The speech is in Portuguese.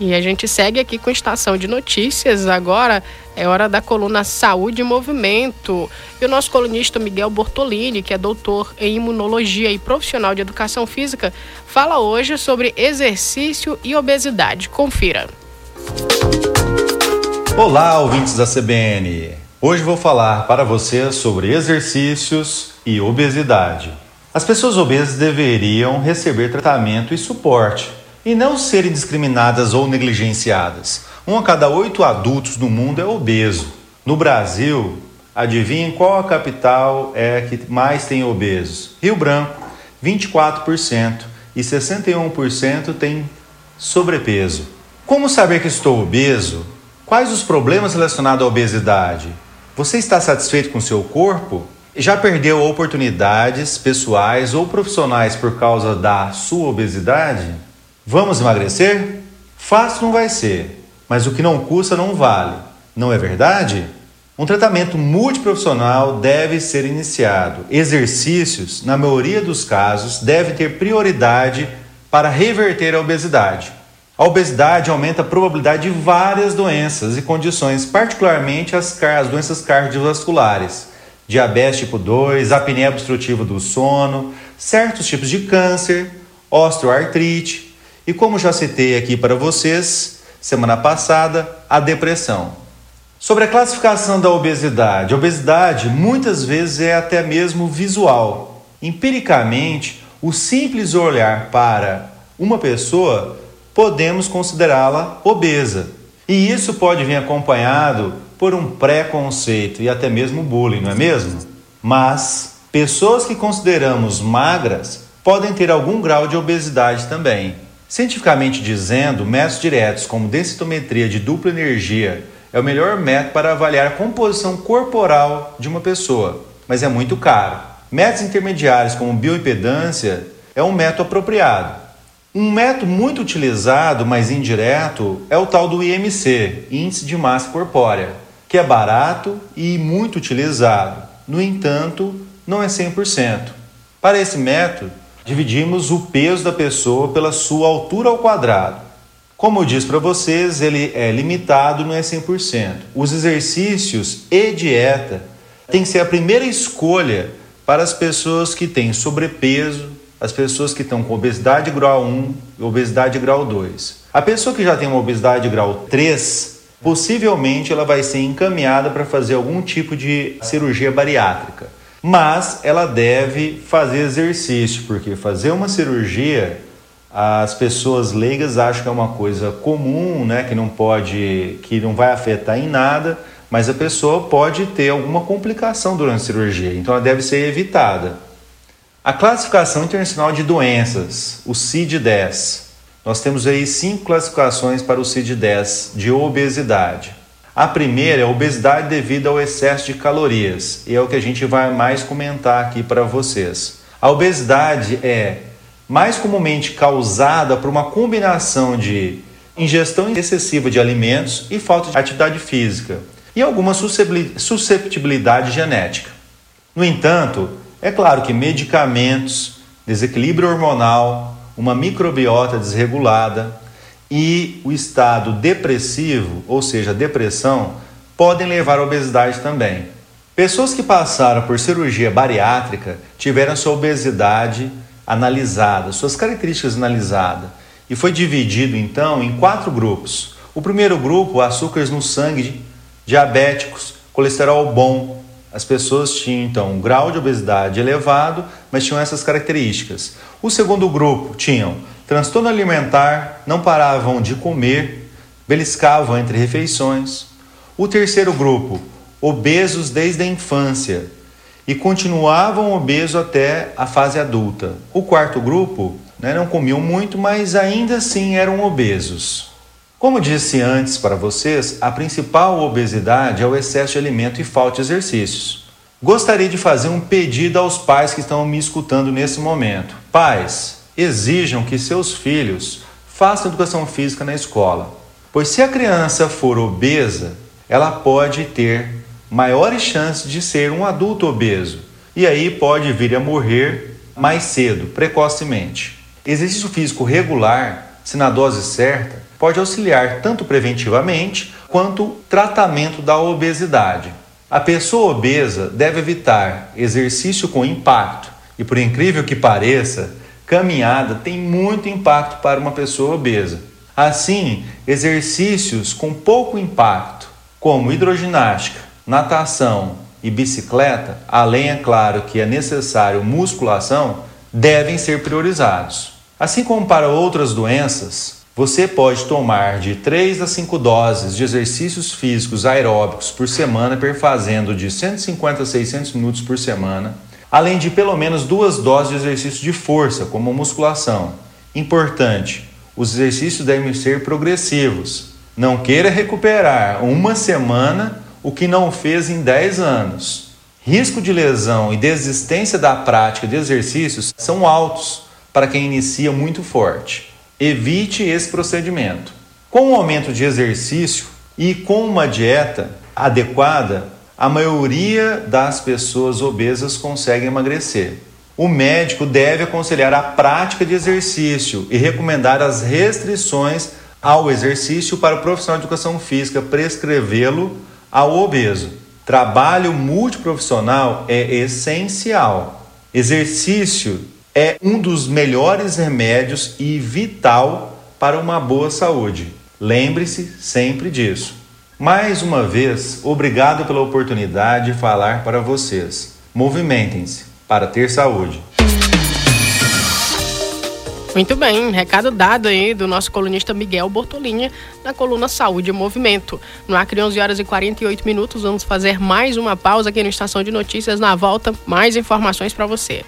E a gente segue aqui com estação de notícias. Agora é hora da coluna Saúde e Movimento. E o nosso colunista Miguel Bortolini, que é doutor em imunologia e profissional de educação física, fala hoje sobre exercício e obesidade. Confira. Olá, ouvintes da CBN. Hoje vou falar para você sobre exercícios e obesidade. As pessoas obesas deveriam receber tratamento e suporte e não serem discriminadas ou negligenciadas. Um a cada oito adultos no mundo é obeso. No Brasil, adivinhem qual a capital é que mais tem obesos? Rio Branco, 24%, e 61% tem sobrepeso. Como saber que estou obeso? Quais os problemas relacionados à obesidade? Você está satisfeito com seu corpo? Já perdeu oportunidades pessoais ou profissionais por causa da sua obesidade? Vamos emagrecer? Fácil não vai ser, mas o que não custa não vale, não é verdade? Um tratamento multiprofissional deve ser iniciado. Exercícios, na maioria dos casos, devem ter prioridade para reverter a obesidade. A obesidade aumenta a probabilidade de várias doenças e condições, particularmente as, as doenças cardiovasculares, diabetes tipo 2, apneia obstrutiva do sono, certos tipos de câncer, osteoartrite, e como já citei aqui para vocês semana passada, a depressão. Sobre a classificação da obesidade, a obesidade muitas vezes é até mesmo visual. Empiricamente, o simples olhar para uma pessoa podemos considerá-la obesa. E isso pode vir acompanhado por um preconceito e até mesmo bullying, não é mesmo? Mas pessoas que consideramos magras podem ter algum grau de obesidade também. Cientificamente dizendo, métodos diretos como densitometria de dupla energia é o melhor método para avaliar a composição corporal de uma pessoa, mas é muito caro. Métodos intermediários como bioimpedância é um método apropriado. Um método muito utilizado, mas indireto, é o tal do IMC, Índice de Massa Corpórea, que é barato e muito utilizado. No entanto, não é 100%. Para esse método, dividimos o peso da pessoa pela sua altura ao quadrado. Como eu disse para vocês, ele é limitado, não é 100%. Os exercícios e dieta têm que ser a primeira escolha para as pessoas que têm sobrepeso, as pessoas que estão com obesidade grau 1 e obesidade grau 2. A pessoa que já tem uma obesidade grau 3, possivelmente ela vai ser encaminhada para fazer algum tipo de cirurgia bariátrica mas ela deve fazer exercício, porque fazer uma cirurgia as pessoas leigas acham que é uma coisa comum, né, que não pode, que não vai afetar em nada, mas a pessoa pode ter alguma complicação durante a cirurgia, então ela deve ser evitada. A classificação internacional de doenças, o CID-10. Nós temos aí cinco classificações para o CID-10 de obesidade. A primeira é obesidade devido ao excesso de calorias, e é o que a gente vai mais comentar aqui para vocês. A obesidade é mais comumente causada por uma combinação de ingestão excessiva de alimentos e falta de atividade física, e alguma susceptibilidade genética. No entanto, é claro que medicamentos, desequilíbrio hormonal, uma microbiota desregulada, e o estado depressivo, ou seja, depressão, podem levar à obesidade também. Pessoas que passaram por cirurgia bariátrica tiveram sua obesidade analisada, suas características analisadas, e foi dividido então em quatro grupos. O primeiro grupo, açúcares no sangue, diabéticos, colesterol bom. As pessoas tinham então um grau de obesidade elevado, mas tinham essas características. O segundo grupo tinham transtorno alimentar, não paravam de comer, beliscavam entre refeições. O terceiro grupo, obesos desde a infância e continuavam obesos até a fase adulta. O quarto grupo né, não comiam muito, mas ainda assim eram obesos. Como disse antes para vocês, a principal obesidade é o excesso de alimento e falta de exercícios. Gostaria de fazer um pedido aos pais que estão me escutando nesse momento. Pais, exijam que seus filhos façam educação física na escola, pois se a criança for obesa, ela pode ter maiores chances de ser um adulto obeso e aí pode vir a morrer mais cedo, precocemente. Exercício físico regular se na dose certa, pode auxiliar tanto preventivamente quanto tratamento da obesidade. A pessoa obesa deve evitar exercício com impacto, e por incrível que pareça, caminhada tem muito impacto para uma pessoa obesa. Assim, exercícios com pouco impacto, como hidroginástica, natação e bicicleta, além, é claro, que é necessário musculação, devem ser priorizados. Assim como para outras doenças, você pode tomar de 3 a 5 doses de exercícios físicos aeróbicos por semana, perfazendo de 150 a 600 minutos por semana, além de pelo menos duas doses de exercício de força, como musculação. Importante: os exercícios devem ser progressivos. Não queira recuperar uma semana o que não fez em 10 anos. Risco de lesão e desistência da prática de exercícios são altos para quem inicia muito forte. Evite esse procedimento. Com o aumento de exercício e com uma dieta adequada, a maioria das pessoas obesas consegue emagrecer. O médico deve aconselhar a prática de exercício e recomendar as restrições ao exercício para o profissional de educação física prescrevê-lo ao obeso. Trabalho multiprofissional é essencial. Exercício é um dos melhores remédios e vital para uma boa saúde. Lembre-se sempre disso. Mais uma vez, obrigado pela oportunidade de falar para vocês. Movimentem-se para ter saúde. Muito bem, recado dado aí do nosso colunista Miguel Bortolinha na coluna Saúde e Movimento. No Acre, 11 horas e 48 minutos, vamos fazer mais uma pausa aqui no Estação de Notícias. Na volta, mais informações para você.